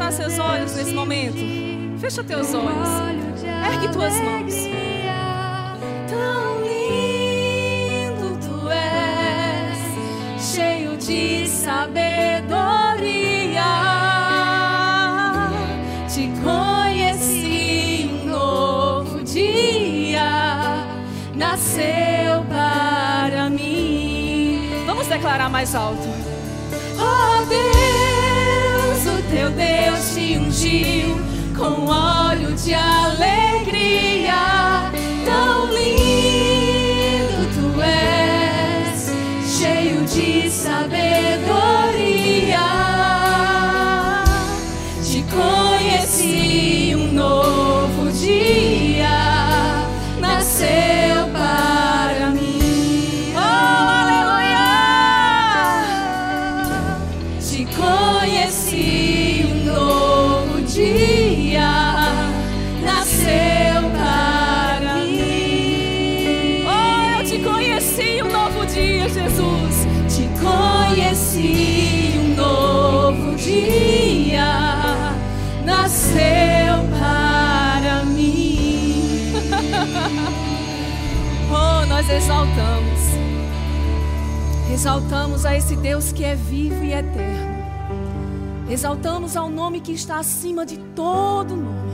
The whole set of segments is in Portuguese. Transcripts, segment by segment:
fechar seus olhos nesse momento? Fecha teus olhos. Ergue tuas mãos. Tão lindo tu és, cheio de sabedoria. Te conheci um novo dia, nasceu para mim. Vamos declarar mais alto. Oh Deus, teu Deus te ungiu com óleo de alegria. Tão lindo tu és, cheio de sabedoria. Exaltamos a esse Deus que é vivo e eterno. Exaltamos ao nome que está acima de todo nome.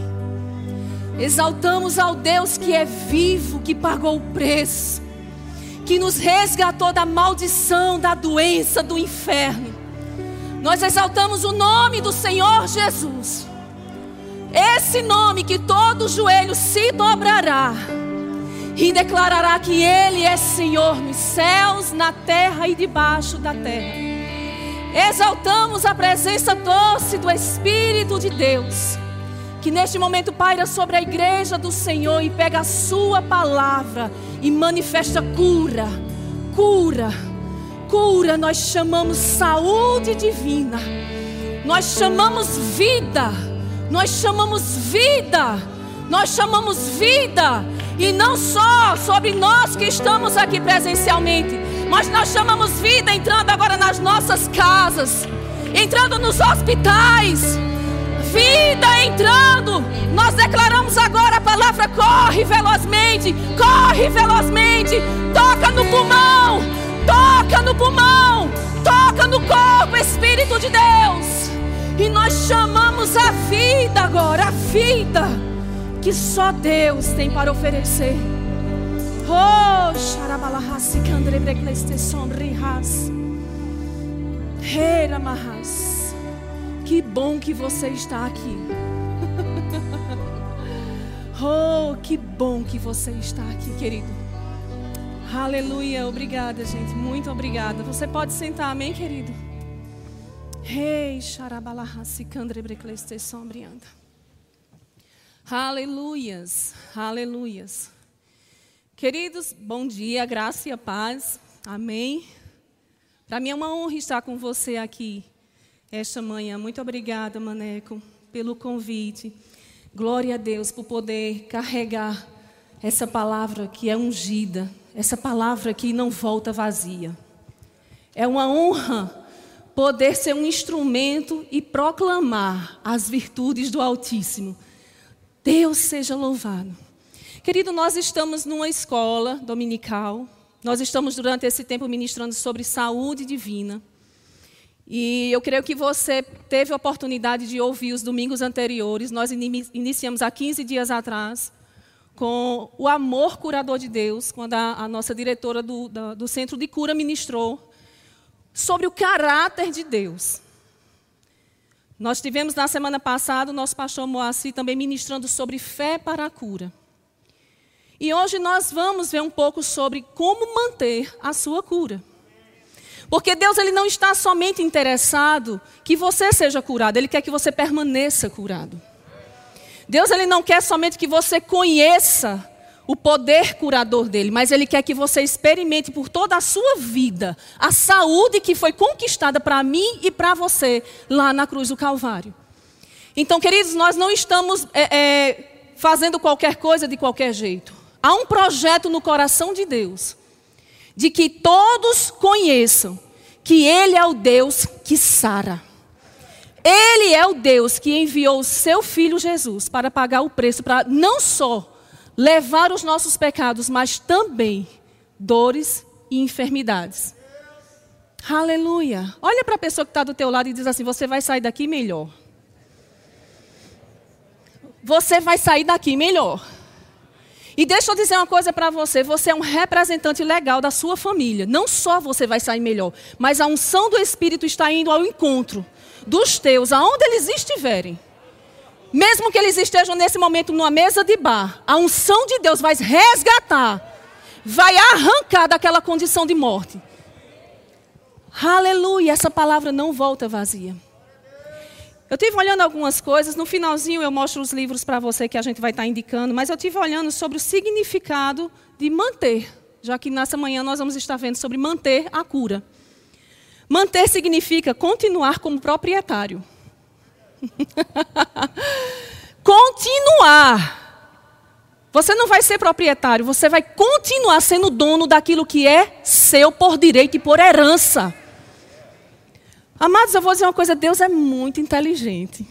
Exaltamos ao Deus que é vivo, que pagou o preço, que nos resgatou da maldição, da doença, do inferno. Nós exaltamos o nome do Senhor Jesus. Esse nome que todo joelho se dobrará e declarará que Ele é Senhor nos céus, na terra e debaixo da terra. Exaltamos a presença doce do Espírito de Deus, que neste momento paira sobre a igreja do Senhor e pega a Sua palavra e manifesta cura, cura, cura. Nós chamamos saúde divina, nós chamamos vida, nós chamamos vida, nós chamamos vida. E não só sobre nós que estamos aqui presencialmente, mas nós chamamos vida entrando agora nas nossas casas, entrando nos hospitais. Vida entrando. Nós declaramos agora a palavra corre velozmente, corre velozmente. Toca no pulmão, toca no pulmão, toca no corpo, Espírito de Deus. E nós chamamos a vida agora, a vida que só Deus tem para oferecer. Oh, xarabalahasi candrebrecleste sombrihas. Heiramahas. Que bom que você está aqui. oh, que bom que você está aqui, querido. Aleluia, obrigada, gente. Muito obrigada. Você pode sentar, amém, querido? Rei, xarabalahasi candrebrecleste sombrianda. Aleluias, aleluias. Queridos, bom dia, graça e a paz. Amém. Para mim é uma honra estar com você aqui esta manhã. Muito obrigada, Maneco, pelo convite. Glória a Deus por poder carregar essa palavra que é ungida, essa palavra que não volta vazia. É uma honra poder ser um instrumento e proclamar as virtudes do Altíssimo. Deus seja louvado. Querido, nós estamos numa escola dominical. Nós estamos durante esse tempo ministrando sobre saúde divina. E eu creio que você teve a oportunidade de ouvir os domingos anteriores. Nós iniciamos há 15 dias atrás com o amor curador de Deus, quando a, a nossa diretora do, da, do Centro de Cura ministrou sobre o caráter de Deus. Nós tivemos na semana passada o nosso pastor Moacir também ministrando sobre fé para a cura. E hoje nós vamos ver um pouco sobre como manter a sua cura. Porque Deus ele não está somente interessado que você seja curado, ele quer que você permaneça curado. Deus ele não quer somente que você conheça o poder curador dele, mas ele quer que você experimente por toda a sua vida a saúde que foi conquistada para mim e para você lá na cruz do Calvário. Então, queridos, nós não estamos é, é, fazendo qualquer coisa de qualquer jeito. Há um projeto no coração de Deus de que todos conheçam que Ele é o Deus que sara. Ele é o Deus que enviou o seu filho Jesus para pagar o preço, para não só levar os nossos pecados, mas também dores e enfermidades. Aleluia. Olha para a pessoa que está do teu lado e diz assim: você vai sair daqui melhor. Você vai sair daqui melhor. E deixa eu dizer uma coisa para você: você é um representante legal da sua família. Não só você vai sair melhor, mas a unção do Espírito está indo ao encontro dos teus, aonde eles estiverem. Mesmo que eles estejam nesse momento numa mesa de bar, a unção de Deus vai resgatar, vai arrancar daquela condição de morte. Aleluia, essa palavra não volta vazia. Eu tive olhando algumas coisas, no finalzinho eu mostro os livros para você que a gente vai estar tá indicando, mas eu tive olhando sobre o significado de manter, já que nessa manhã nós vamos estar vendo sobre manter a cura. Manter significa continuar como proprietário. continuar. Você não vai ser proprietário, você vai continuar sendo dono daquilo que é seu por direito e por herança. Amados, eu vou dizer uma coisa: Deus é muito inteligente.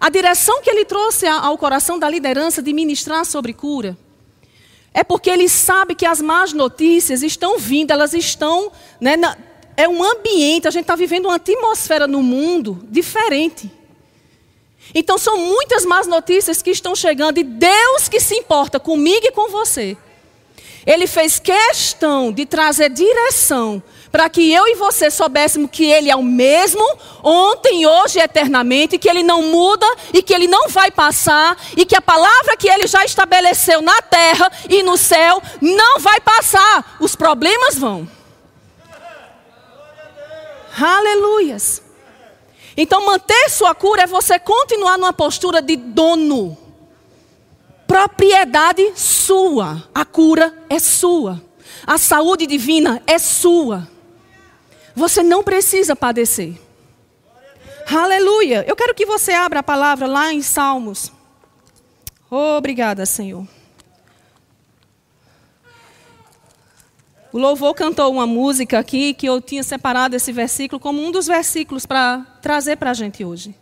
A direção que ele trouxe ao coração da liderança de ministrar sobre cura é porque ele sabe que as más notícias estão vindo, elas estão. Né, é um ambiente, a gente está vivendo uma atmosfera no mundo diferente. Então são muitas más notícias que estão chegando e Deus que se importa comigo e com você. Ele fez questão de trazer direção para que eu e você soubéssemos que Ele é o mesmo, ontem, hoje e eternamente, que Ele não muda e que Ele não vai passar, e que a palavra que Ele já estabeleceu na terra e no céu não vai passar. Os problemas vão. Aleluias. Então, manter sua cura é você continuar numa postura de dono. Propriedade sua. A cura é sua. A saúde divina é sua. Você não precisa padecer. Aleluia. Eu quero que você abra a palavra lá em Salmos. Obrigada, Senhor. O louvor cantou uma música aqui que eu tinha separado esse versículo como um dos versículos para trazer para a gente hoje.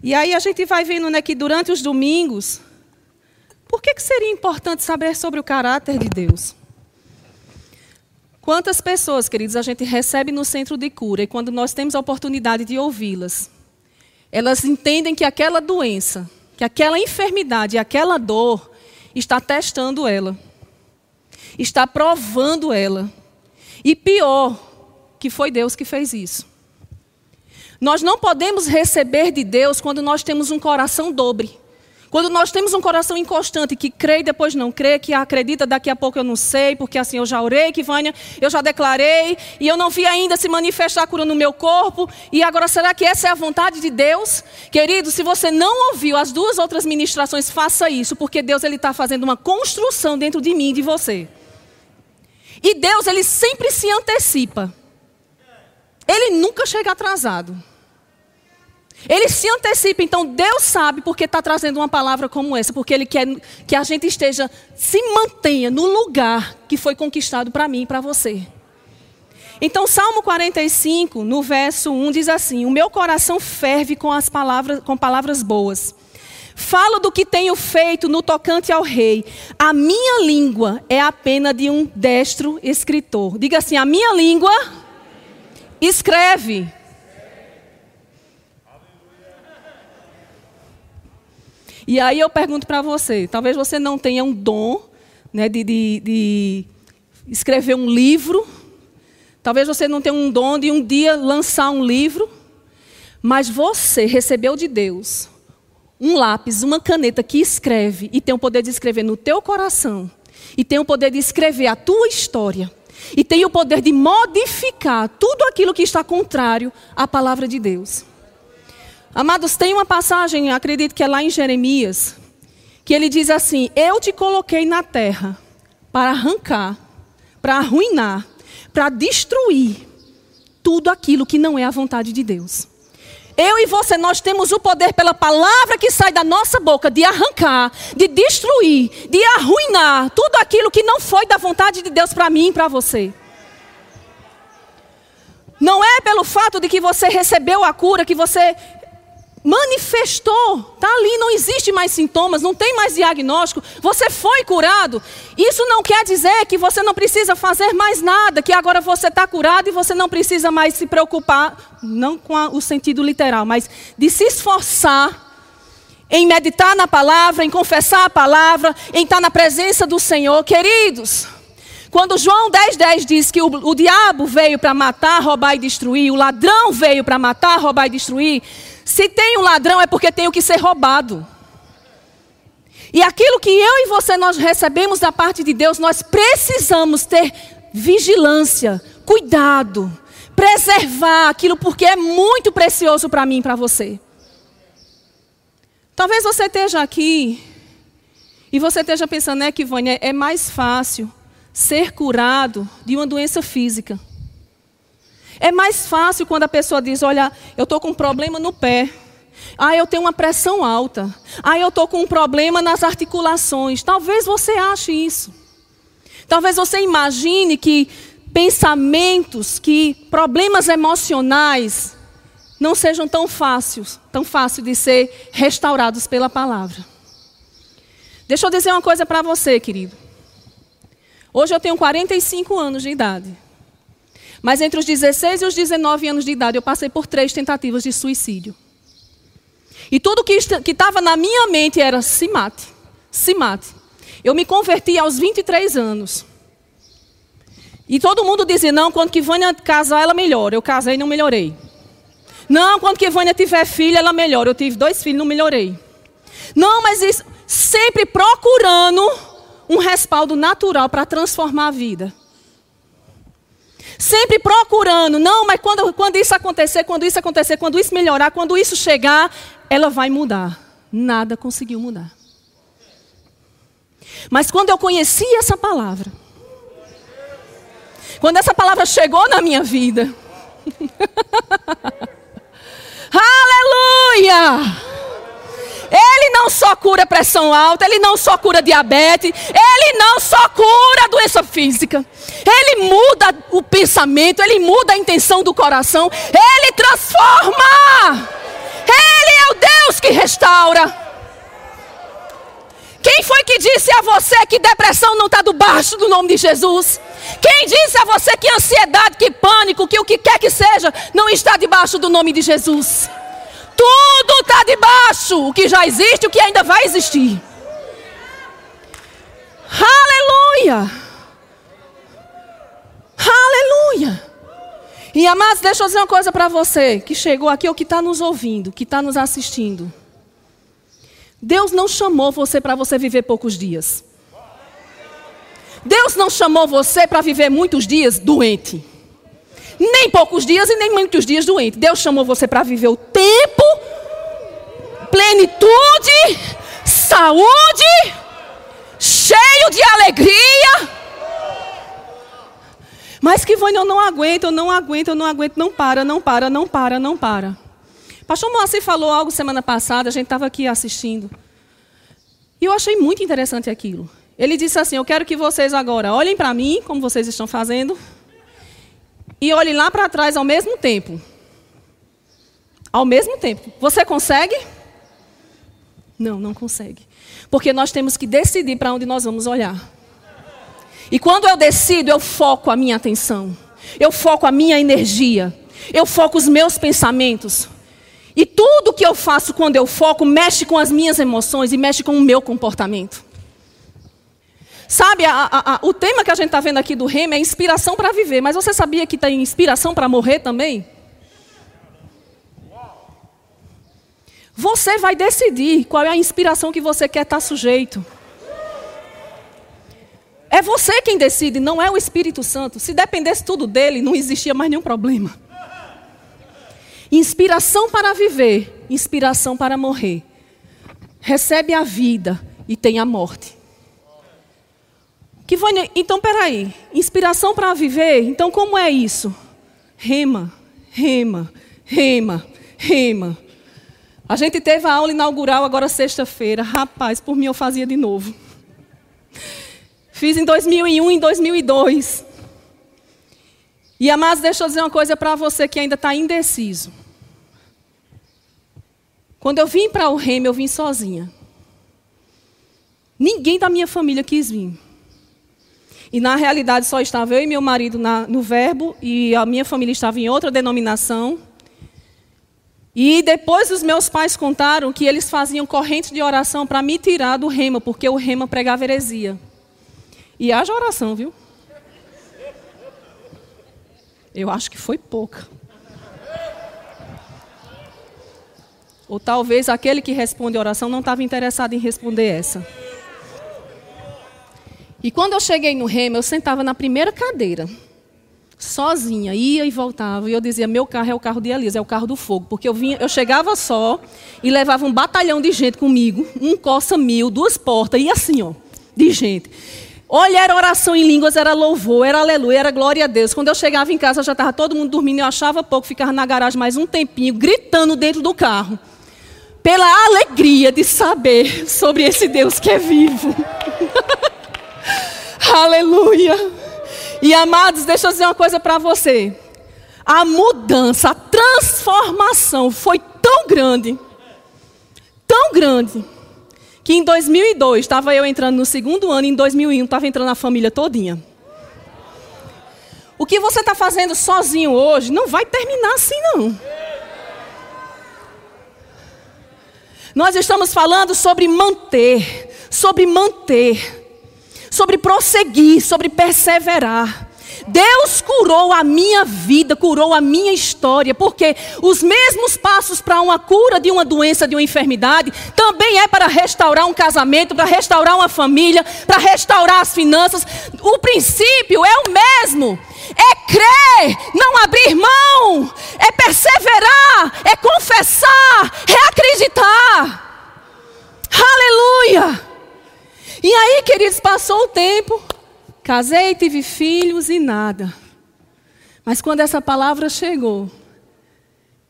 E aí a gente vai vendo né, que durante os domingos, por que, que seria importante saber sobre o caráter de Deus? Quantas pessoas, queridos, a gente recebe no centro de cura e quando nós temos a oportunidade de ouvi-las, elas entendem que aquela doença, que aquela enfermidade, aquela dor está testando ela, está provando ela. E pior, que foi Deus que fez isso. Nós não podemos receber de Deus quando nós temos um coração dobre. Quando nós temos um coração inconstante, que crê e depois não crê, que acredita daqui a pouco eu não sei, porque assim eu já orei, que Vânia, eu já declarei, e eu não vi ainda se manifestar a cura no meu corpo, e agora será que essa é a vontade de Deus? Querido, se você não ouviu as duas outras ministrações, faça isso, porque Deus ele está fazendo uma construção dentro de mim e de você. E Deus, ele sempre se antecipa. Ele nunca chega atrasado. Ele se antecipa, então Deus sabe porque está trazendo uma palavra como essa, porque Ele quer que a gente esteja, se mantenha no lugar que foi conquistado para mim e para você. Então, Salmo 45, no verso 1, diz assim: O meu coração ferve com as palavras, com palavras boas. Falo do que tenho feito no tocante ao rei. A minha língua é a pena de um destro escritor. Diga assim: a minha língua escreve E aí eu pergunto para você: talvez você não tenha um dom né, de, de, de escrever um livro, talvez você não tenha um dom de um dia lançar um livro, mas você recebeu de Deus um lápis, uma caneta que escreve e tem o poder de escrever no teu coração e tem o poder de escrever a tua história e tem o poder de modificar tudo aquilo que está contrário à palavra de Deus. Amados, tem uma passagem, acredito que é lá em Jeremias, que ele diz assim: Eu te coloquei na terra para arrancar, para arruinar, para destruir tudo aquilo que não é a vontade de Deus. Eu e você, nós temos o poder pela palavra que sai da nossa boca de arrancar, de destruir, de arruinar tudo aquilo que não foi da vontade de Deus para mim e para você. Não é pelo fato de que você recebeu a cura, que você manifestou, está ali, não existe mais sintomas, não tem mais diagnóstico, você foi curado. Isso não quer dizer que você não precisa fazer mais nada, que agora você está curado e você não precisa mais se preocupar, não com a, o sentido literal, mas de se esforçar em meditar na palavra, em confessar a palavra, em estar na presença do Senhor. Queridos, quando João 10,10 10 diz que o, o diabo veio para matar, roubar e destruir, o ladrão veio para matar, roubar e destruir, se tem um ladrão é porque tem o que ser roubado. E aquilo que eu e você nós recebemos da parte de Deus, nós precisamos ter vigilância, cuidado, preservar aquilo porque é muito precioso para mim e para você. Talvez você esteja aqui e você esteja pensando, né, que é mais fácil ser curado de uma doença física. É mais fácil quando a pessoa diz: Olha, eu estou com um problema no pé. Ah, eu tenho uma pressão alta. Ah, eu estou com um problema nas articulações. Talvez você ache isso. Talvez você imagine que pensamentos, que problemas emocionais não sejam tão fáceis, tão fácil de ser restaurados pela palavra. Deixa eu dizer uma coisa para você, querido. Hoje eu tenho 45 anos de idade. Mas entre os 16 e os 19 anos de idade, eu passei por três tentativas de suicídio. E tudo que estava na minha mente era se mate, se mate. Eu me converti aos 23 anos. E todo mundo dizia, não, quando que Vânia casar, ela melhora. Eu casei e não melhorei. Não, quando que Vânia tiver filho, ela melhora. Eu tive dois filhos, não melhorei. Não, mas isso, sempre procurando um respaldo natural para transformar a vida. Sempre procurando, não, mas quando, quando isso acontecer, quando isso acontecer, quando isso melhorar, quando isso chegar, ela vai mudar. Nada conseguiu mudar. Mas quando eu conheci essa palavra, quando essa palavra chegou na minha vida, aleluia! Não só cura pressão alta, ele não só cura diabetes, ele não só cura doença física. Ele muda o pensamento, ele muda a intenção do coração, ele transforma. Ele é o Deus que restaura. Quem foi que disse a você que depressão não está debaixo do nome de Jesus? Quem disse a você que ansiedade, que pânico, que o que quer que seja, não está debaixo do nome de Jesus? Tudo está debaixo. O que já existe, o que ainda vai existir. Aleluia. Aleluia. E amados, deixa eu dizer uma coisa para você que chegou aqui ou que está nos ouvindo, que está nos assistindo. Deus não chamou você para você viver poucos dias. Deus não chamou você para viver muitos dias doente nem poucos dias e nem muitos dias doente. Deus chamou você para viver o tempo, plenitude, saúde, cheio de alegria. Mas que Vânia, eu não aguento, eu não aguento, eu não aguento, não para, não para, não para, não para. Pastor Moacir falou algo semana passada, a gente estava aqui assistindo. E eu achei muito interessante aquilo. Ele disse assim: Eu quero que vocês agora olhem para mim, como vocês estão fazendo, e olhe lá para trás ao mesmo tempo. Ao mesmo tempo. Você consegue? Não, não consegue. Porque nós temos que decidir para onde nós vamos olhar. E quando eu decido, eu foco a minha atenção. Eu foco a minha energia. Eu foco os meus pensamentos. E tudo que eu faço quando eu foco mexe com as minhas emoções e mexe com o meu comportamento. Sabe, a, a, a, o tema que a gente está vendo aqui do Rema é inspiração para viver, mas você sabia que tem inspiração para morrer também? Você vai decidir qual é a inspiração que você quer estar tá sujeito. É você quem decide, não é o Espírito Santo. Se dependesse tudo dele, não existia mais nenhum problema. Inspiração para viver, inspiração para morrer. Recebe a vida e tem a morte. Que então peraí, inspiração para viver, então como é isso? Rema, rema, rema, rema. A gente teve a aula inaugural agora sexta-feira. Rapaz, por mim eu fazia de novo. Fiz em 2001 e em 2002. E amados, deixa eu dizer uma coisa para você que ainda está indeciso. Quando eu vim para o Remo, eu vim sozinha. Ninguém da minha família quis vir. E na realidade só estava eu e meu marido na, no verbo, e a minha família estava em outra denominação. E depois os meus pais contaram que eles faziam corrente de oração para me tirar do rema, porque o rema pregava heresia. E haja oração, viu? Eu acho que foi pouca. Ou talvez aquele que responde a oração não estava interessado em responder essa. E quando eu cheguei no remo, eu sentava na primeira cadeira, sozinha, ia e voltava. E eu dizia: meu carro é o carro de Elisa, é o carro do fogo. Porque eu, vinha, eu chegava só e levava um batalhão de gente comigo, um Coça Mil, duas portas, e assim, ó, de gente. Olha, era oração em línguas, era louvor, era aleluia, era glória a Deus. Quando eu chegava em casa, já estava todo mundo dormindo, eu achava pouco, ficava na garagem mais um tempinho, gritando dentro do carro. Pela alegria de saber sobre esse Deus que é vivo. Aleluia. E amados, deixa eu dizer uma coisa para você. A mudança, a transformação foi tão grande, tão grande, que em 2002 estava eu entrando no segundo ano, e em 2001 estava entrando a família todinha. O que você está fazendo sozinho hoje não vai terminar assim, não. Nós estamos falando sobre manter, sobre manter sobre prosseguir, sobre perseverar. Deus curou a minha vida, curou a minha história, porque os mesmos passos para uma cura de uma doença, de uma enfermidade, também é para restaurar um casamento, para restaurar uma família, para restaurar as finanças. O princípio é o mesmo. É crer, não abrir mão, é perseverar, é confessar, é acreditar. Aleluia! E aí, queridos, passou o tempo, casei, tive filhos e nada. Mas quando essa palavra chegou,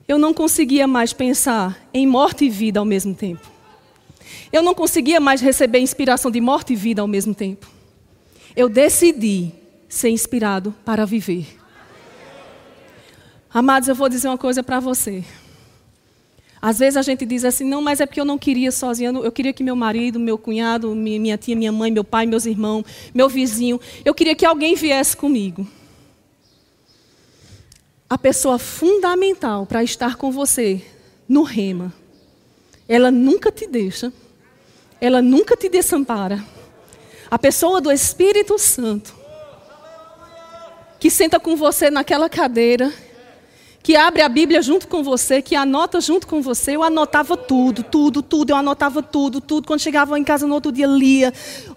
eu não conseguia mais pensar em morte e vida ao mesmo tempo. Eu não conseguia mais receber inspiração de morte e vida ao mesmo tempo. Eu decidi ser inspirado para viver. Amados, eu vou dizer uma coisa para você. Às vezes a gente diz assim, não, mas é porque eu não queria sozinha, eu queria que meu marido, meu cunhado, minha tia, minha mãe, meu pai, meus irmãos, meu vizinho, eu queria que alguém viesse comigo. A pessoa fundamental para estar com você no rema, ela nunca te deixa, ela nunca te desampara. A pessoa do Espírito Santo, que senta com você naquela cadeira que abre a Bíblia junto com você, que anota junto com você. Eu anotava tudo, tudo, tudo. Eu anotava tudo, tudo. Quando chegava em casa no outro dia, lia,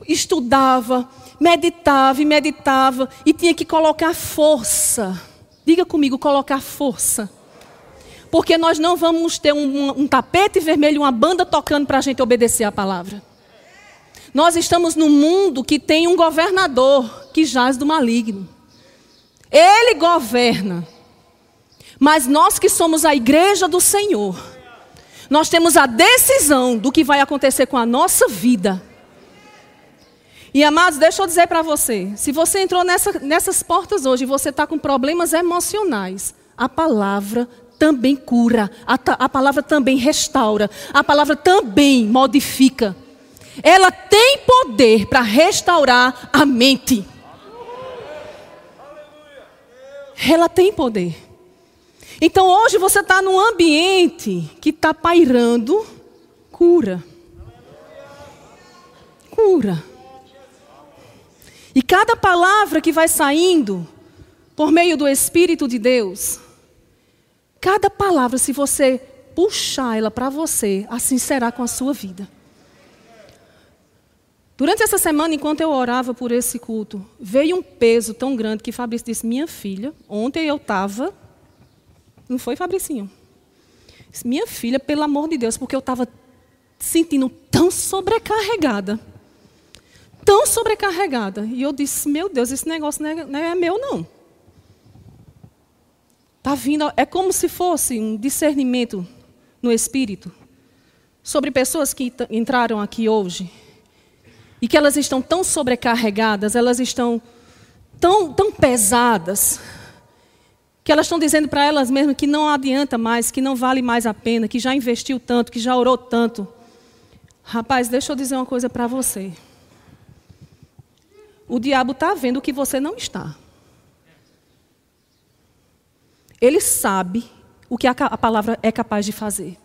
estudava, meditava e meditava. E tinha que colocar força. Diga comigo, colocar força. Porque nós não vamos ter um, um tapete vermelho, uma banda tocando para a gente obedecer a palavra. Nós estamos num mundo que tem um governador que jaz do maligno. Ele governa. Mas nós que somos a igreja do Senhor, nós temos a decisão do que vai acontecer com a nossa vida. E amados, deixa eu dizer para você: se você entrou nessa, nessas portas hoje e você está com problemas emocionais, a palavra também cura, a, a palavra também restaura, a palavra também modifica. Ela tem poder para restaurar a mente. Ela tem poder. Então hoje você está num ambiente que está pairando cura. Cura. E cada palavra que vai saindo por meio do Espírito de Deus, cada palavra, se você puxar ela para você, assim será com a sua vida. Durante essa semana, enquanto eu orava por esse culto, veio um peso tão grande que Fabrício disse: Minha filha, ontem eu estava não foi, Fabricinho? Minha filha, pelo amor de Deus, porque eu estava sentindo tão sobrecarregada. Tão sobrecarregada. E eu disse, meu Deus, esse negócio não é, não é meu, não. Está vindo, é como se fosse um discernimento no espírito sobre pessoas que entraram aqui hoje e que elas estão tão sobrecarregadas, elas estão tão, tão pesadas que elas estão dizendo para elas mesmas que não adianta mais, que não vale mais a pena, que já investiu tanto, que já orou tanto. Rapaz, deixa eu dizer uma coisa para você. O diabo está vendo o que você não está. Ele sabe o que a palavra é capaz de fazer.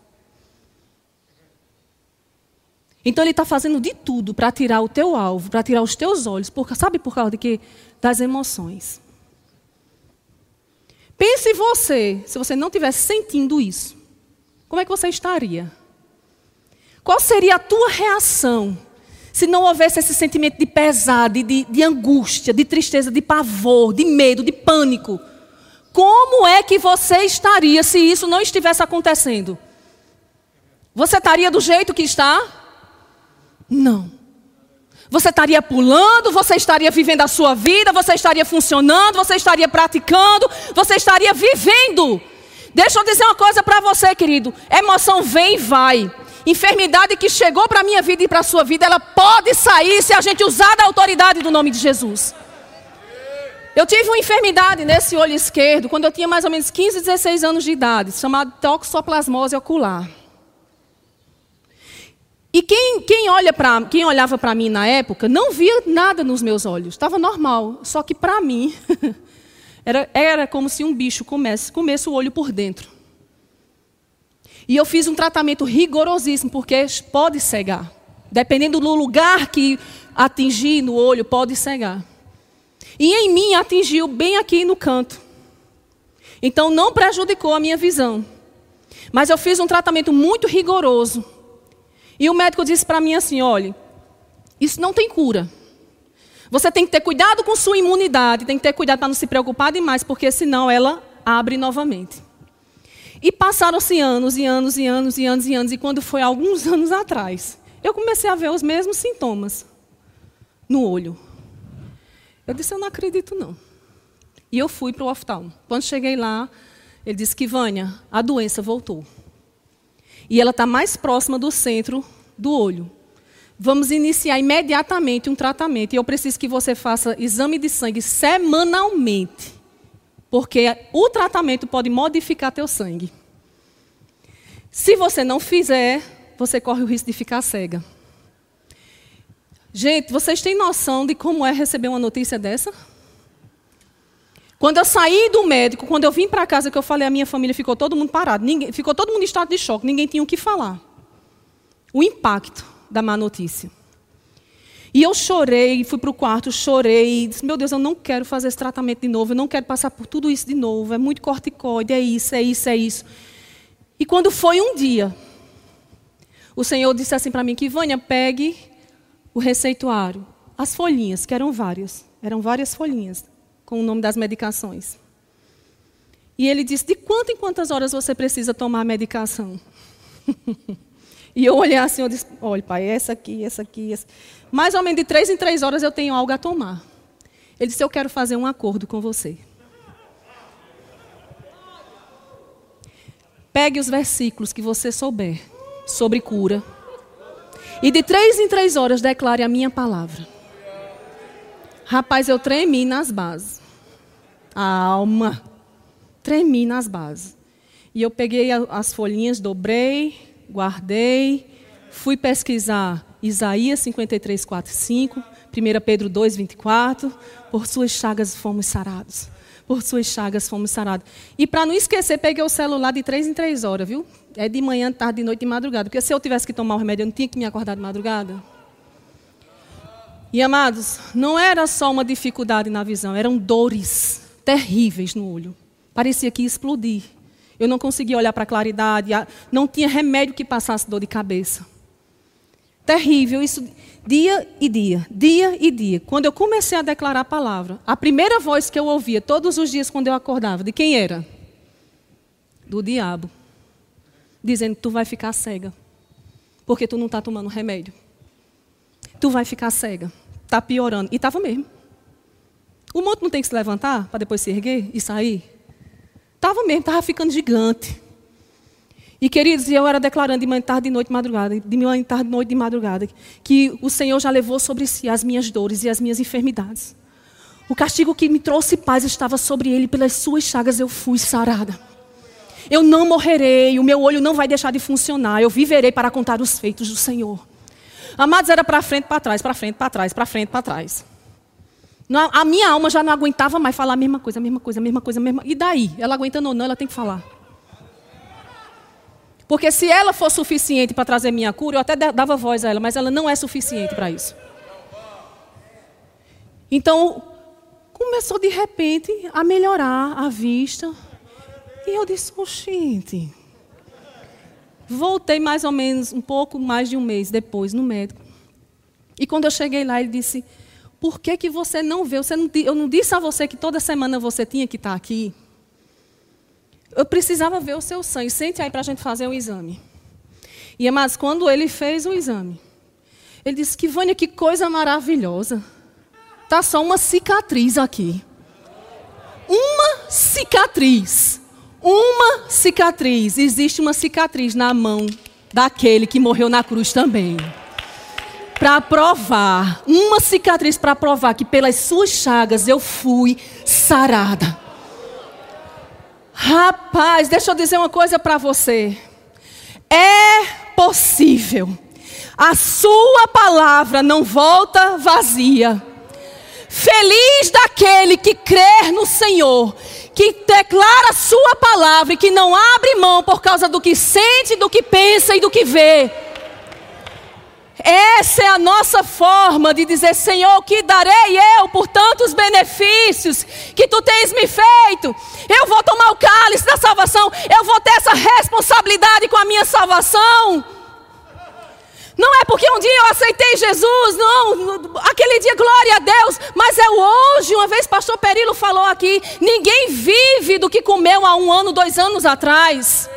Então ele está fazendo de tudo para tirar o teu alvo, para tirar os teus olhos, por, sabe por causa de quê? Das emoções. Pense você, se você não estivesse sentindo isso, como é que você estaria? Qual seria a tua reação se não houvesse esse sentimento de pesado, de, de angústia, de tristeza, de pavor, de medo, de pânico? Como é que você estaria se isso não estivesse acontecendo? Você estaria do jeito que está? Não. Você estaria pulando, você estaria vivendo a sua vida, você estaria funcionando, você estaria praticando, você estaria vivendo. Deixa eu dizer uma coisa para você, querido. Emoção vem e vai. Enfermidade que chegou para a minha vida e para a sua vida, ela pode sair se a gente usar da autoridade do nome de Jesus. Eu tive uma enfermidade nesse olho esquerdo quando eu tinha mais ou menos 15, 16 anos de idade, chamada toxoplasmose ocular. E quem, quem, olha pra, quem olhava para mim na época não via nada nos meus olhos, estava normal. Só que para mim, era, era como se um bicho comesse, comesse o olho por dentro. E eu fiz um tratamento rigorosíssimo, porque pode cegar. Dependendo do lugar que atingir no olho, pode cegar. E em mim atingiu bem aqui no canto. Então não prejudicou a minha visão. Mas eu fiz um tratamento muito rigoroso e o médico disse para mim assim: olhe, isso não tem cura. Você tem que ter cuidado com sua imunidade, tem que ter cuidado para não se preocupar demais, porque senão ela abre novamente. E passaram-se anos e anos e anos e anos e anos, e quando foi alguns anos atrás, eu comecei a ver os mesmos sintomas no olho. Eu disse: eu não acredito não. E eu fui para o oftalmo. Quando cheguei lá, ele disse que Vânia, a doença voltou. E ela está mais próxima do centro do olho. Vamos iniciar imediatamente um tratamento. E eu preciso que você faça exame de sangue semanalmente. Porque o tratamento pode modificar teu sangue. Se você não fizer, você corre o risco de ficar cega. Gente, vocês têm noção de como é receber uma notícia dessa? Quando eu saí do médico, quando eu vim para casa, que eu falei, a minha família ficou todo mundo parado, ninguém, ficou todo mundo em estado de choque, ninguém tinha o que falar. O impacto da má notícia. E eu chorei, fui para o quarto, chorei, disse, meu Deus, eu não quero fazer esse tratamento de novo, eu não quero passar por tudo isso de novo, é muito corticoide, é isso, é isso, é isso. E quando foi um dia, o Senhor disse assim para mim, que Vânia, pegue o receituário, as folhinhas, que eram várias, eram várias folhinhas com o nome das medicações. E ele disse: De quanto em quantas horas você precisa tomar a medicação? e eu olhei assim, eu disse: Olha, pai, essa aqui, essa aqui, essa. Mais ou menos de três em três horas eu tenho algo a tomar. Ele disse: Eu quero fazer um acordo com você. Pegue os versículos que você souber sobre cura. E de três em três horas declare a minha palavra. Rapaz, eu tremi nas bases. A alma. Tremi nas bases. E eu peguei as folhinhas, dobrei, guardei, fui pesquisar Isaías 53, 4, 5, 1 Pedro 2, 24. Por suas chagas fomos sarados. Por suas chagas fomos sarados. E para não esquecer, peguei o celular de três em três horas, viu? É de manhã, tarde, de noite, de madrugada. Porque se eu tivesse que tomar o remédio, eu não tinha que me acordar de madrugada. E amados, não era só uma dificuldade na visão, eram dores terríveis no olho. Parecia que ia explodir. Eu não conseguia olhar para a claridade, não tinha remédio que passasse dor de cabeça. Terrível, isso dia e dia, dia e dia. Quando eu comecei a declarar a palavra, a primeira voz que eu ouvia todos os dias quando eu acordava, de quem era? Do diabo. Dizendo: Tu vai ficar cega, porque tu não está tomando remédio tu vai ficar cega. Está piorando. E estava mesmo. O monte não tem que se levantar para depois se erguer e sair? Estava mesmo, estava ficando gigante. E queridos, eu era declarando de manhã, tarde, de noite, de madrugada, de manhã, tarde, de noite, de madrugada, que o Senhor já levou sobre si as minhas dores e as minhas enfermidades. O castigo que me trouxe paz estava sobre ele, pelas suas chagas eu fui sarada. Eu não morrerei, o meu olho não vai deixar de funcionar, eu viverei para contar os feitos do Senhor. Amados, era para frente, para trás, para frente, para trás, para frente, para trás. A minha alma já não aguentava mais falar a mesma coisa, a mesma coisa, a mesma coisa, a mesma E daí? Ela aguentando ou não, ela tem que falar. Porque se ela for suficiente para trazer minha cura, eu até dava voz a ela, mas ela não é suficiente para isso. Então, começou de repente a melhorar a vista. E eu disse, oxente. Voltei mais ou menos um pouco mais de um mês depois no médico. E quando eu cheguei lá, ele disse: Por que, que você não vê? Você não, eu não disse a você que toda semana você tinha que estar aqui? Eu precisava ver o seu sangue. Sente aí para a gente fazer o exame. E mas quando ele fez o exame, ele disse: Que Vânia, que coisa maravilhosa. Tá só uma cicatriz aqui. Uma cicatriz. Uma cicatriz. Existe uma cicatriz na mão daquele que morreu na cruz também. Para provar, uma cicatriz para provar que pelas suas chagas eu fui sarada. Rapaz, deixa eu dizer uma coisa para você. É possível. A sua palavra não volta vazia. Feliz daquele que crer no Senhor, que declara a sua palavra e que não abre mão por causa do que sente, do que pensa e do que vê. Essa é a nossa forma de dizer, Senhor, que darei eu por tantos benefícios que tu tens me feito? Eu vou tomar o cálice da salvação, eu vou ter essa responsabilidade com a minha salvação. Não é porque um dia eu aceitei Jesus, não. Aquele dia, glória a Deus. Mas é hoje, uma vez pastor Perilo falou aqui: ninguém vive do que comeu há um ano, dois anos atrás.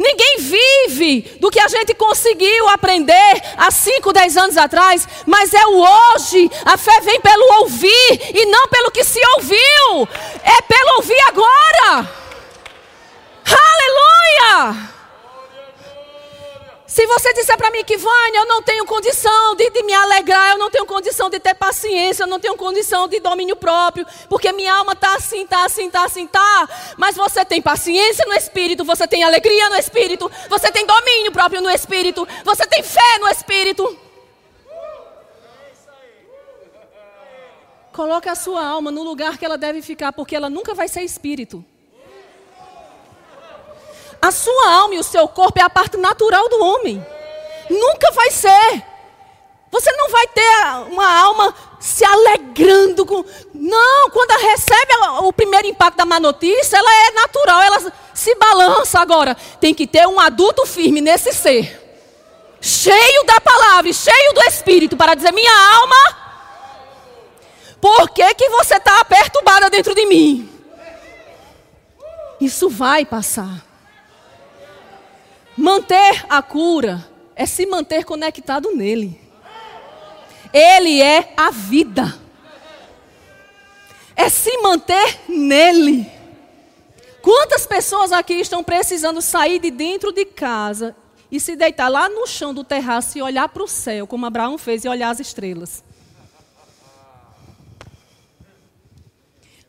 Ninguém vive do que a gente conseguiu aprender há 5, 10 anos atrás, mas é o hoje. A fé vem pelo ouvir e não pelo que se ouviu. É pelo ouvir agora. Aleluia! Se você disser para mim que, Vânia, eu não tenho condição de, de, me alegrar, eu não tenho condição de ter paciência, eu não tenho condição de domínio próprio, porque minha alma está assim, está assim, está assim, está. Mas você tem paciência no Espírito, você tem alegria no Espírito, você tem domínio próprio no Espírito, você tem fé no Espírito. Coloque a sua alma no lugar que ela deve ficar, porque ela nunca vai ser espírito. A sua alma e o seu corpo é a parte natural do homem. Nunca vai ser. Você não vai ter uma alma se alegrando com. Não, quando ela recebe o primeiro impacto da má notícia, ela é natural, ela se balança agora. Tem que ter um adulto firme nesse ser. Cheio da palavra, cheio do Espírito, para dizer: minha alma, por que, que você está perturbada dentro de mim? Isso vai passar. Manter a cura é se manter conectado nele. Ele é a vida. É se manter nele. Quantas pessoas aqui estão precisando sair de dentro de casa e se deitar lá no chão do terraço e olhar para o céu, como Abraão fez, e olhar as estrelas?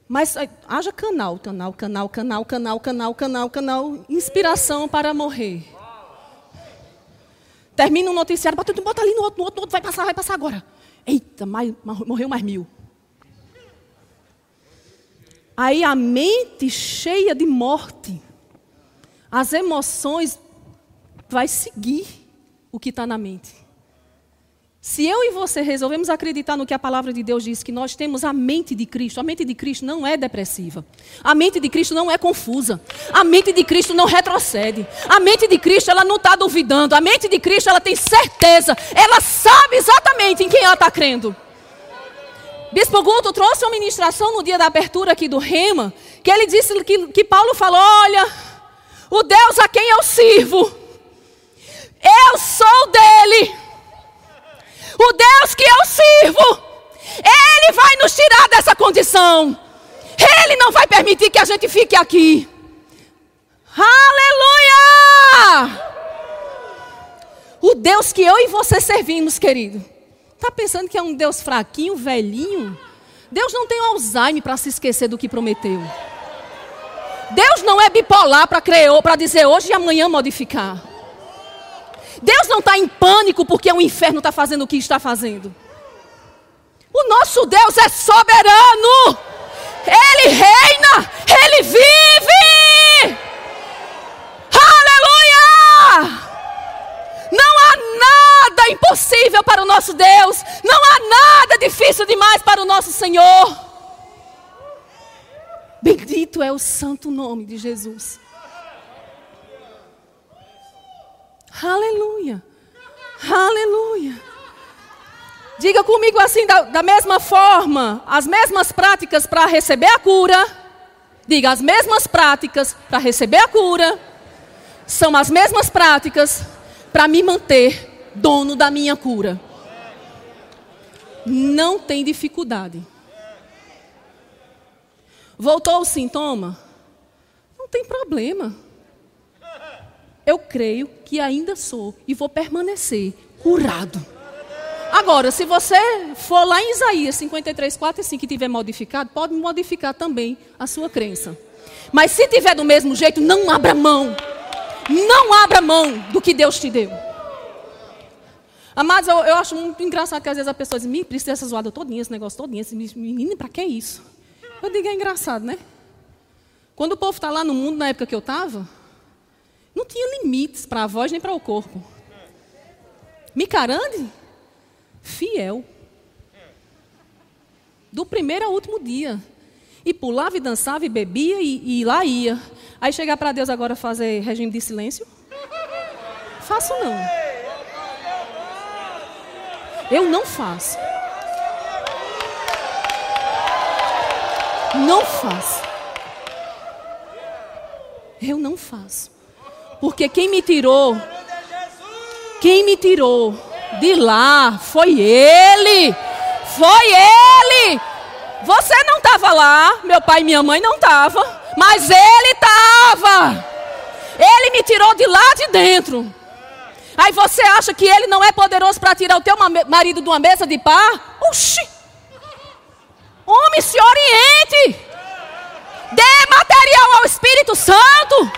Mas haja canal, canal, canal, canal, canal, canal, canal, canal, inspiração para morrer. Termina um noticiário, bota, bota ali no outro, no outro, no outro, vai passar, vai passar agora. Eita, mais, morreu mais mil. Aí a mente cheia de morte, as emoções vai seguir o que está na mente. Se eu e você resolvemos acreditar no que a palavra de Deus diz, que nós temos a mente de Cristo, a mente de Cristo não é depressiva. A mente de Cristo não é confusa. A mente de Cristo não retrocede. A mente de Cristo, ela não está duvidando. A mente de Cristo, ela tem certeza. Ela sabe exatamente em quem ela está crendo. Bispo Guto trouxe uma ministração no dia da abertura aqui do Rema, que ele disse que, que Paulo falou: Olha, o Deus a quem eu sirvo, eu sou dele. O Deus que eu sirvo, Ele vai nos tirar dessa condição. Ele não vai permitir que a gente fique aqui. Aleluia! O Deus que eu e você servimos, querido. Está pensando que é um Deus fraquinho, velhinho? Deus não tem Alzheimer para se esquecer do que prometeu. Deus não é bipolar para dizer hoje e amanhã modificar. Deus não está em pânico porque o inferno está fazendo o que está fazendo. O nosso Deus é soberano. Ele reina, ele vive. Aleluia! Não há nada impossível para o nosso Deus. Não há nada difícil demais para o nosso Senhor. Bendito é o santo nome de Jesus. Aleluia. Aleluia. Diga comigo assim, da, da mesma forma, as mesmas práticas para receber a cura. Diga, as mesmas práticas para receber a cura são as mesmas práticas para me manter dono da minha cura. Não tem dificuldade. Voltou o sintoma? Não tem problema. Eu creio que ainda sou e vou permanecer curado. Agora, se você for lá em Isaías 53, 4 e 5 e tiver modificado, pode modificar também a sua crença. Mas se tiver do mesmo jeito, não abra mão. Não abra mão do que Deus te deu. Amados, eu, eu acho muito engraçado que às vezes a pessoa diz, me precisa essa zoada todinha, esse negócio todinho, esse menino, para que isso? Eu digo, é engraçado, né? Quando o povo está lá no mundo, na época que eu estava, não tinha limites para a voz nem para o corpo. Micarande, fiel. Do primeiro ao último dia. E pulava e dançava e bebia e, e lá ia. Aí chegar para Deus agora fazer regime de silêncio? Faço não. Eu não faço. Não faço. Eu não faço. Porque quem me tirou, quem me tirou de lá foi Ele. Foi Ele. Você não estava lá, meu pai e minha mãe não estavam, mas Ele estava. Ele me tirou de lá de dentro. Aí você acha que Ele não é poderoso para tirar o teu marido de uma mesa de par? Oxi! Homem, se oriente. Dê material ao Espírito Santo.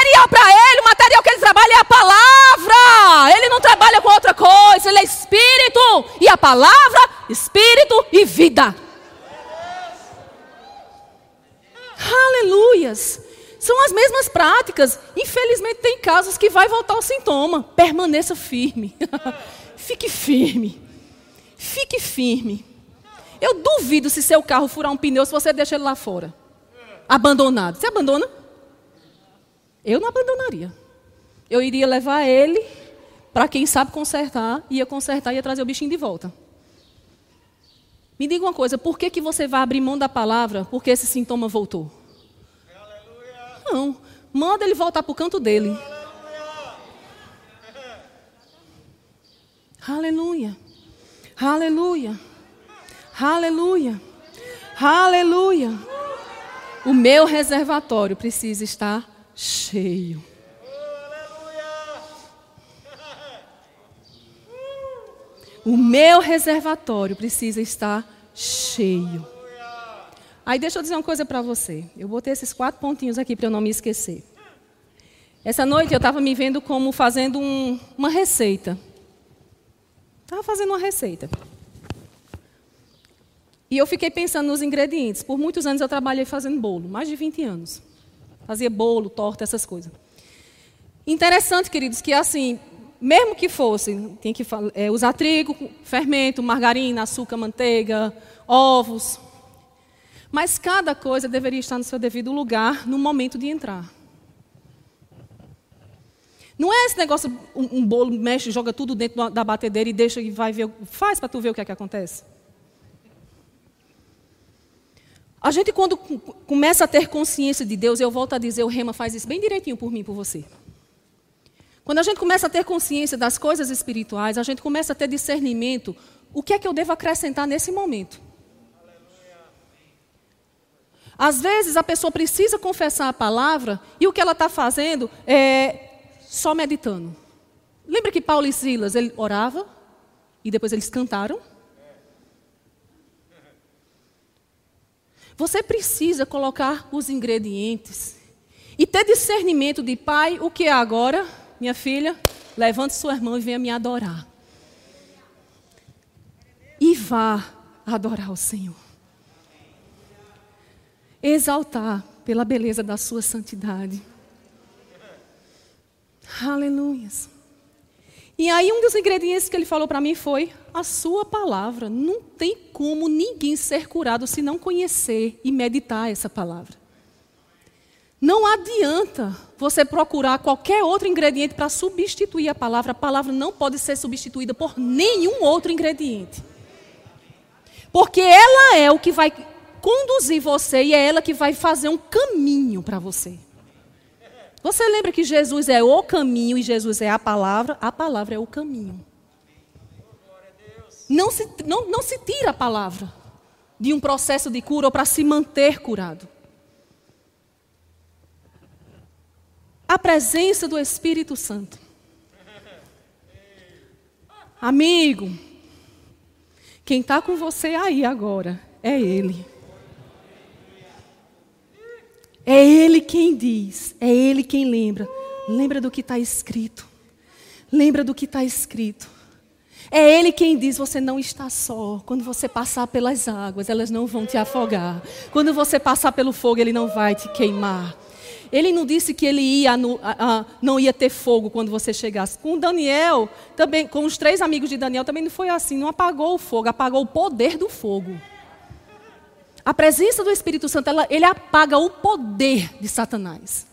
Material para ele. O material que ele trabalha é a palavra. Ele não trabalha com outra coisa. Ele é Espírito. E a palavra, Espírito e vida. Aleluias. São as mesmas práticas. Infelizmente, tem casos que vai voltar o sintoma. Permaneça firme. Fique firme. Fique firme. Eu duvido se seu carro furar um pneu se você deixa ele lá fora. Abandonado. Você abandona? Eu não abandonaria. Eu iria levar ele para quem sabe consertar, ia consertar e ia trazer o bichinho de volta. Me diga uma coisa, por que, que você vai abrir mão da palavra porque esse sintoma voltou? Não, manda ele voltar para o canto dele. Aleluia. Aleluia. Aleluia. Aleluia. O meu reservatório precisa estar cheio. O meu reservatório precisa estar cheio. Aí deixa eu dizer uma coisa para você. Eu botei esses quatro pontinhos aqui para eu não me esquecer. Essa noite eu estava me vendo como fazendo um, uma receita. Estava fazendo uma receita. E eu fiquei pensando nos ingredientes. Por muitos anos eu trabalhei fazendo bolo, mais de 20 anos. Fazia bolo, torta, essas coisas. Interessante, queridos, que assim, mesmo que fosse, tem que é, usar trigo, fermento, margarina, açúcar, manteiga, ovos. Mas cada coisa deveria estar no seu devido lugar no momento de entrar. Não é esse negócio, um, um bolo mexe, joga tudo dentro da batedeira e deixa e vai ver, faz para tu ver o que é que acontece. A gente, quando começa a ter consciência de Deus, eu volto a dizer, o Rema faz isso bem direitinho por mim por você. Quando a gente começa a ter consciência das coisas espirituais, a gente começa a ter discernimento, o que é que eu devo acrescentar nesse momento? Às vezes a pessoa precisa confessar a palavra e o que ela está fazendo é só meditando. Lembra que Paulo e Silas, ele orava e depois eles cantaram? Você precisa colocar os ingredientes e ter discernimento de pai, o que é agora? Minha filha, levante sua irmã e venha me adorar. E vá adorar o Senhor. Exaltar pela beleza da sua santidade. Aleluias. E aí um dos ingredientes que ele falou para mim foi a sua palavra. Não tem como ninguém ser curado se não conhecer e meditar essa palavra. Não adianta você procurar qualquer outro ingrediente para substituir a palavra. A palavra não pode ser substituída por nenhum outro ingrediente. Porque ela é o que vai conduzir você e é ela que vai fazer um caminho para você. Você lembra que Jesus é o caminho e Jesus é a palavra? A palavra é o caminho. Não se, não, não se tira a palavra de um processo de cura ou para se manter curado. A presença do Espírito Santo. Amigo, quem está com você aí agora é Ele. É Ele quem diz, é Ele quem lembra. Lembra do que está escrito. Lembra do que está escrito. É Ele quem diz: você não está só. Quando você passar pelas águas, elas não vão te afogar. Quando você passar pelo fogo, Ele não vai te queimar. Ele não disse que ele ia no, a, a, não ia ter fogo quando você chegasse. Com Daniel, também, com os três amigos de Daniel, também não foi assim. Não apagou o fogo, apagou o poder do fogo. A presença do Espírito Santo, ela, ele apaga o poder de Satanás.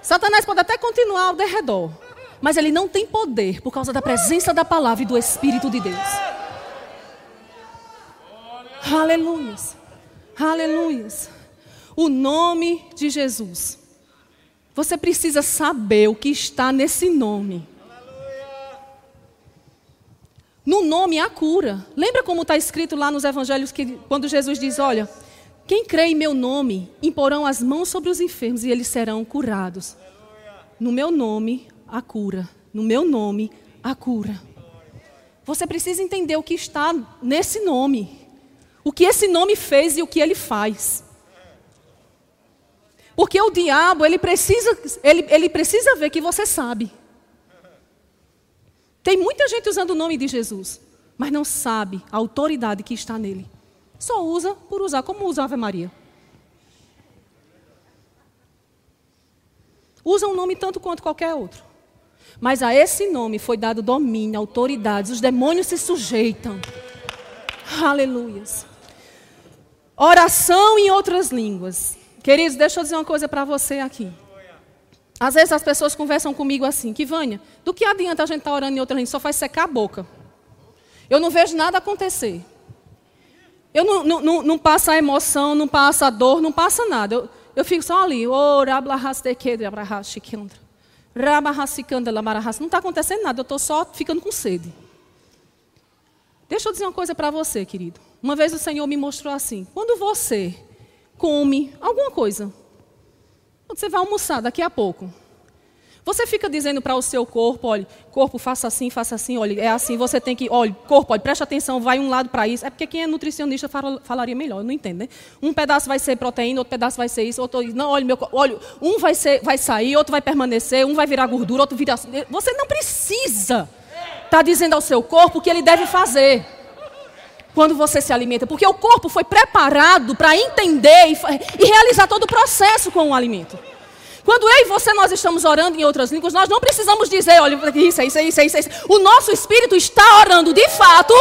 Satanás pode até continuar ao derredor, mas ele não tem poder por causa da presença da palavra e do Espírito de Deus. Aleluias. Aleluias. O nome de Jesus. Você precisa saber o que está nesse nome. No nome há cura. Lembra como está escrito lá nos evangelhos que quando Jesus diz: Olha, quem crê em meu nome imporão as mãos sobre os enfermos e eles serão curados. No meu nome há cura. No meu nome há cura. Você precisa entender o que está nesse nome. O que esse nome fez e o que ele faz. Porque o diabo, ele precisa, ele, ele precisa ver que você sabe. Tem muita gente usando o nome de Jesus, mas não sabe a autoridade que está nele. Só usa por usar, como usa Ave Maria. Usa um nome tanto quanto qualquer outro. Mas a esse nome foi dado domínio, autoridades. Os demônios se sujeitam. Aleluias. Oração em outras línguas. Queridos, deixa eu dizer uma coisa para você aqui. Às vezes as pessoas conversam comigo assim, que Vânia, do que adianta a gente estar tá orando em outra língua? Só faz secar a boca. Eu não vejo nada acontecer. Eu não, não, não, não passa a emoção, não passa a dor, não passa nada. Eu, eu fico só ali. Não está acontecendo nada, eu estou só ficando com sede. Deixa eu dizer uma coisa para você, querido. Uma vez o Senhor me mostrou assim: quando você come alguma coisa, você vai almoçar daqui a pouco. Você fica dizendo para o seu corpo, olha, corpo, faça assim, faça assim, olha, é assim, você tem que, olha, corpo, olha, preste atenção, vai um lado para isso. É porque quem é nutricionista falaria melhor, eu não entendo, né? Um pedaço vai ser proteína, outro pedaço vai ser isso, outro, não, olha, meu, olha, um vai, ser, vai sair, outro vai permanecer, um vai virar gordura, outro vira... Você não precisa estar tá dizendo ao seu corpo o que ele deve fazer quando você se alimenta, porque o corpo foi preparado para entender e, e, realizar todo o processo com o alimento. Quando eu e você nós estamos orando em outras línguas, nós não precisamos dizer, olha, isso, isso, isso, isso, isso. O nosso espírito está orando de fato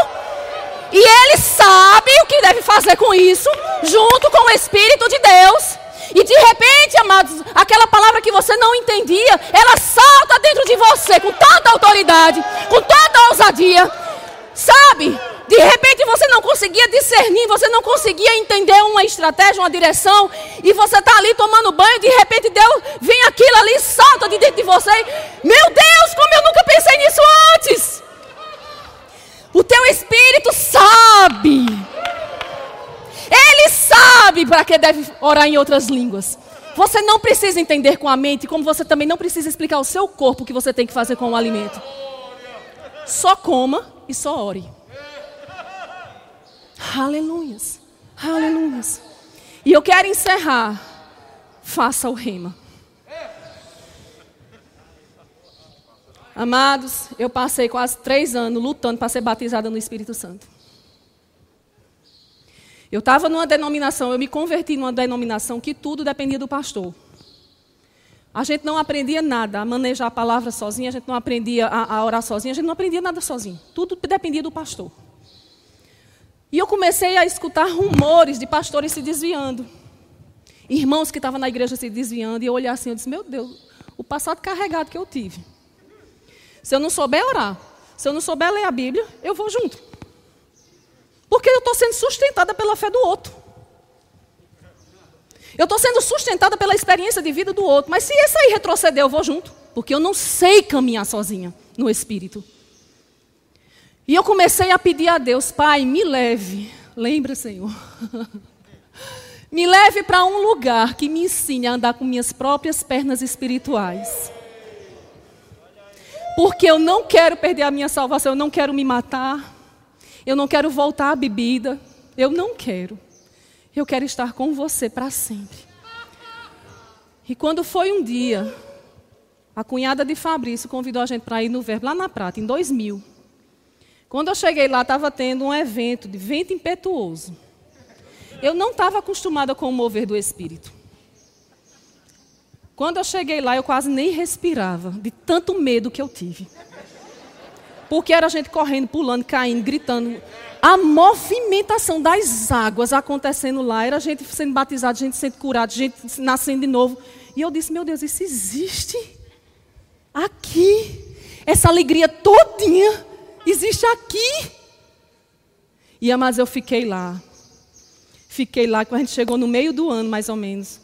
e ele sabe o que deve fazer com isso, junto com o Espírito de Deus. E de repente, amados, aquela palavra que você não entendia, ela salta dentro de você com tanta autoridade, com tanta ousadia. Sabe? De repente você não conseguia discernir, você não conseguia entender uma estratégia, uma direção, e você está ali tomando banho, de repente Deus vem aquilo ali, salta de dentro de você. Meu Deus, como eu nunca pensei nisso antes! O teu espírito sabe. Ele sabe para que deve orar em outras línguas. Você não precisa entender com a mente, como você também não precisa explicar ao seu corpo o que você tem que fazer com o alimento. Só coma e só ore. Aleluias. Aleluia. E eu quero encerrar. Faça o rema. Amados, eu passei quase três anos lutando para ser batizada no Espírito Santo. Eu estava numa denominação, eu me converti numa denominação que tudo dependia do pastor. A gente não aprendia nada a manejar a palavra sozinha, a gente não aprendia a, a orar sozinha, a gente não aprendia nada sozinho. Tudo dependia do pastor. E eu comecei a escutar rumores de pastores se desviando. Irmãos que estavam na igreja se desviando, e eu olhei assim, eu disse, meu Deus, o passado carregado que eu tive. Se eu não souber orar, se eu não souber ler a Bíblia, eu vou junto. Porque eu estou sendo sustentada pela fé do outro. Eu estou sendo sustentada pela experiência de vida do outro. Mas se esse aí retroceder, eu vou junto. Porque eu não sei caminhar sozinha no Espírito. E eu comecei a pedir a Deus, Pai, me leve. Lembra, Senhor? me leve para um lugar que me ensine a andar com minhas próprias pernas espirituais. Porque eu não quero perder a minha salvação, eu não quero me matar, eu não quero voltar à bebida, eu não quero. Eu quero estar com você para sempre. E quando foi um dia, a cunhada de Fabrício convidou a gente para ir no Verbo, lá na Prata, em 2000. Quando eu cheguei lá, estava tendo um evento de vento impetuoso. Eu não estava acostumada com o mover do Espírito. Quando eu cheguei lá, eu quase nem respirava, de tanto medo que eu tive. Porque era gente correndo, pulando, caindo, gritando. A movimentação das águas acontecendo lá, era gente sendo batizada, gente sendo curada, gente nascendo de novo. E eu disse, meu Deus, isso existe aqui. Essa alegria todinha existe aqui. E mas eu fiquei lá. Fiquei lá, quando a gente chegou no meio do ano, mais ou menos.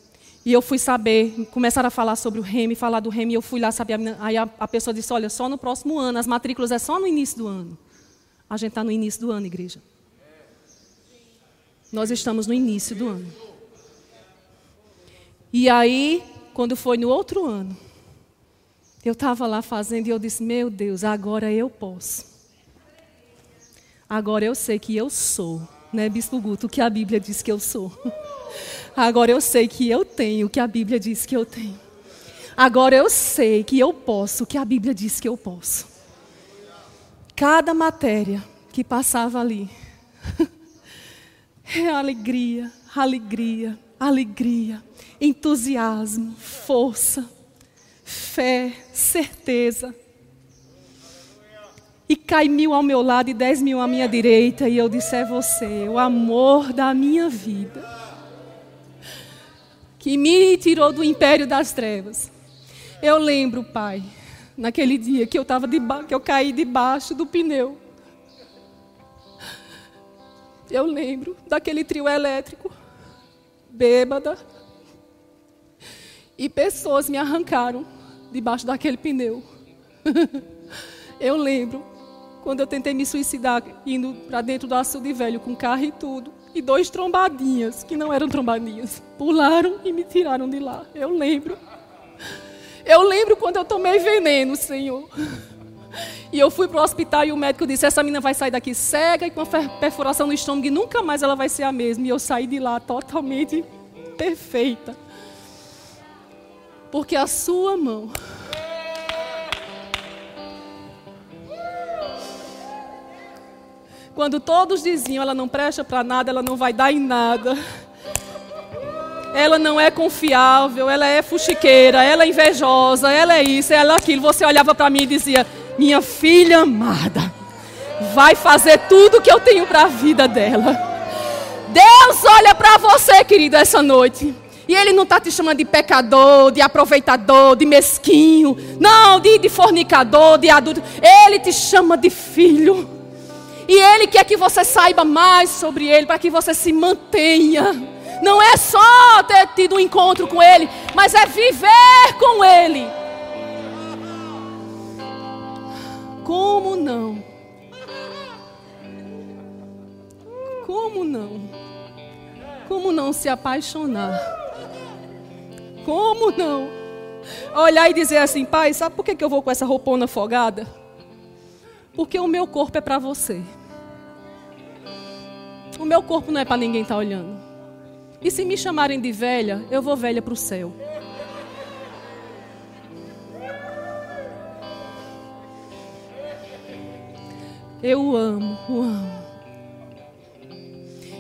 E eu fui saber, começaram a falar sobre o REME, falar do REME, e eu fui lá saber. Aí a, a pessoa disse: Olha, só no próximo ano, as matrículas é só no início do ano. A gente está no início do ano, igreja. Nós estamos no início do ano. E aí, quando foi no outro ano, eu estava lá fazendo e eu disse: Meu Deus, agora eu posso. Agora eu sei que eu sou, né, Bispo Guto, o que a Bíblia diz que eu sou. Agora eu sei que eu tenho o que a Bíblia diz que eu tenho. Agora eu sei que eu posso o que a Bíblia diz que eu posso. Cada matéria que passava ali é alegria, alegria, alegria, entusiasmo, força, fé, certeza. E cai mil ao meu lado e dez mil à minha direita, e eu disse: É você, o amor da minha vida que me tirou do império das trevas. Eu lembro, Pai, naquele dia que eu tava que eu caí debaixo do pneu. Eu lembro daquele trio elétrico, bêbada, e pessoas me arrancaram debaixo daquele pneu. eu lembro quando eu tentei me suicidar indo para dentro do açude velho com carro e tudo e dois trombadinhas, que não eram trombadinhas, pularam e me tiraram de lá. Eu lembro. Eu lembro quando eu tomei veneno, Senhor. E eu fui para o hospital e o médico disse: Essa menina vai sair daqui cega e com perfuração no estômago e nunca mais ela vai ser a mesma. E eu saí de lá totalmente perfeita. Porque a sua mão Quando todos diziam, ela não presta para nada, ela não vai dar em nada. Ela não é confiável, ela é fuxiqueira, ela é invejosa, ela é isso, ela é aquilo. Você olhava para mim e dizia: Minha filha amada, vai fazer tudo que eu tenho para a vida dela. Deus olha para você, querido, essa noite. E Ele não está te chamando de pecador, de aproveitador, de mesquinho, não, de, de fornicador, de adulto. Ele te chama de filho. E Ele quer que você saiba mais sobre Ele, para que você se mantenha. Não é só ter tido um encontro com Ele, mas é viver com Ele. Como não? Como não? Como não se apaixonar? Como não? Olhar e dizer assim, pai, sabe por que eu vou com essa roupona folgada? Porque o meu corpo é para você. O meu corpo não é para ninguém estar tá olhando. E se me chamarem de velha, eu vou velha para o céu. Eu amo, o amo.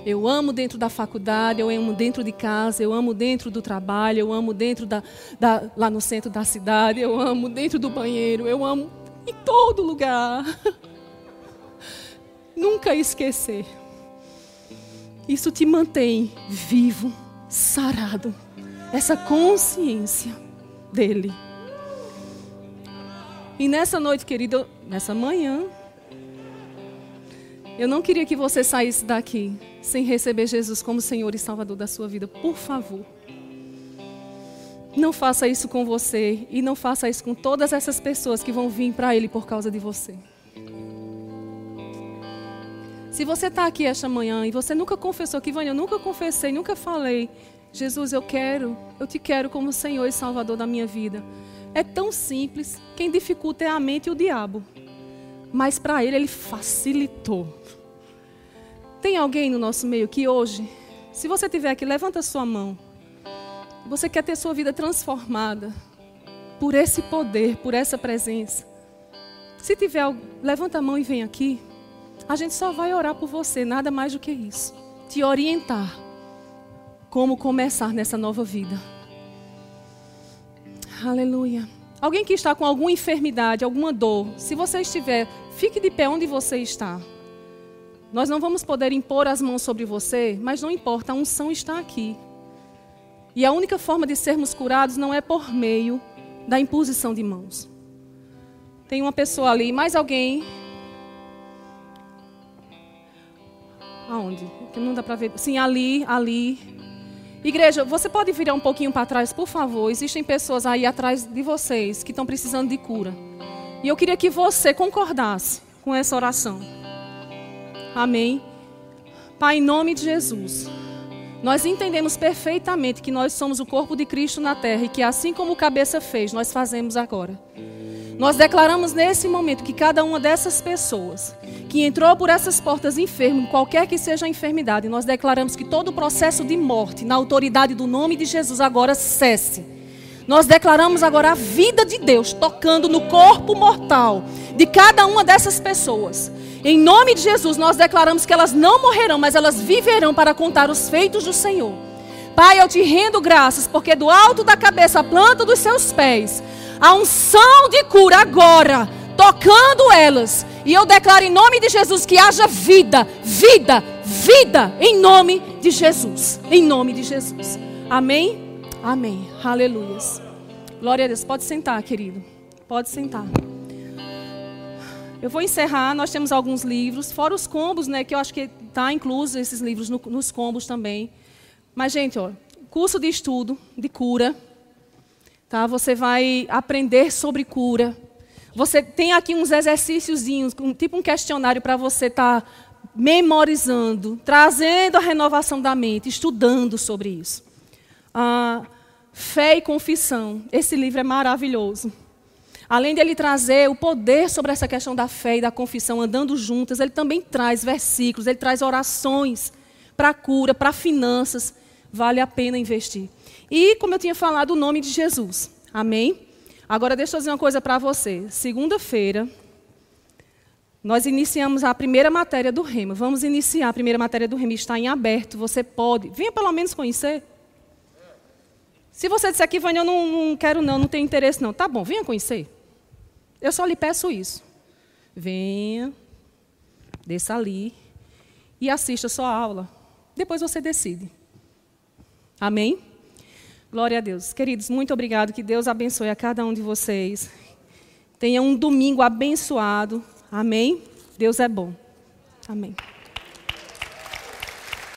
Eu amo dentro da faculdade, eu amo dentro de casa, eu amo dentro do trabalho, eu amo dentro da, da, lá no centro da cidade, eu amo dentro do banheiro, eu amo em todo lugar. Nunca esquecer. Isso te mantém vivo, sarado. Essa consciência dele. E nessa noite, querido, nessa manhã, eu não queria que você saísse daqui sem receber Jesus como Senhor e Salvador da sua vida. Por favor. Não faça isso com você e não faça isso com todas essas pessoas que vão vir para Ele por causa de você. Se você está aqui esta manhã e você nunca confessou que, Vânia, eu nunca confessei, nunca falei, Jesus, eu quero, eu te quero como Senhor e Salvador da minha vida. É tão simples. Quem dificulta é a mente e o diabo. Mas para Ele, Ele facilitou. Tem alguém no nosso meio que hoje, se você estiver aqui, levanta sua mão. Você quer ter sua vida transformada por esse poder, por essa presença. Se tiver, levanta a mão e vem aqui. A gente só vai orar por você, nada mais do que isso. Te orientar como começar nessa nova vida. Aleluia. Alguém que está com alguma enfermidade, alguma dor, se você estiver, fique de pé onde você está. Nós não vamos poder impor as mãos sobre você, mas não importa, a unção está aqui. E a única forma de sermos curados não é por meio da imposição de mãos. Tem uma pessoa ali, mais alguém. Aonde? Que não dá para ver. Sim, ali, ali. Igreja, você pode virar um pouquinho para trás, por favor? Existem pessoas aí atrás de vocês que estão precisando de cura. E eu queria que você concordasse com essa oração. Amém. Pai, em nome de Jesus. Nós entendemos perfeitamente que nós somos o corpo de Cristo na terra e que assim como o cabeça fez, nós fazemos agora. Nós declaramos nesse momento que cada uma dessas pessoas que entrou por essas portas enfermo, qualquer que seja a enfermidade, nós declaramos que todo o processo de morte, na autoridade do nome de Jesus, agora cesse. Nós declaramos agora a vida de Deus tocando no corpo mortal de cada uma dessas pessoas. Em nome de Jesus, nós declaramos que elas não morrerão, mas elas viverão para contar os feitos do Senhor. Pai, eu te rendo graças, porque do alto da cabeça, a planta dos seus pés, a unção de cura agora, tocando elas. E eu declaro em nome de Jesus que haja vida, vida, vida, em nome de Jesus. Em nome de Jesus. Amém? Amém. Aleluias. Glória a Deus. Pode sentar, querido. Pode sentar. Eu vou encerrar, nós temos alguns livros, fora os combos, né, que eu acho que está incluso esses livros no, nos combos também. Mas, gente, ó, curso de estudo de cura, tá? Você vai aprender sobre cura. Você tem aqui uns exercíciozinhos, tipo um questionário para você estar tá memorizando, trazendo a renovação da mente, estudando sobre isso. Ah, fé e confissão. Esse livro é maravilhoso. Além de ele trazer o poder sobre essa questão da fé e da confissão andando juntas, ele também traz versículos, ele traz orações para cura, para finanças. Vale a pena investir. E, como eu tinha falado, o nome de Jesus. Amém? Agora, deixa eu dizer uma coisa para você. Segunda-feira, nós iniciamos a primeira matéria do Rema. Vamos iniciar a primeira matéria do Rema. Está em aberto. Você pode. Venha pelo menos conhecer. Se você disser que, Vânia, eu não, não quero não, não tenho interesse não. Tá bom, venha conhecer. Eu só lhe peço isso. Venha, desça ali e assista a sua aula. Depois você decide. Amém? Glória a Deus. Queridos, muito obrigado. Que Deus abençoe a cada um de vocês. Tenha um domingo abençoado. Amém? Deus é bom. Amém.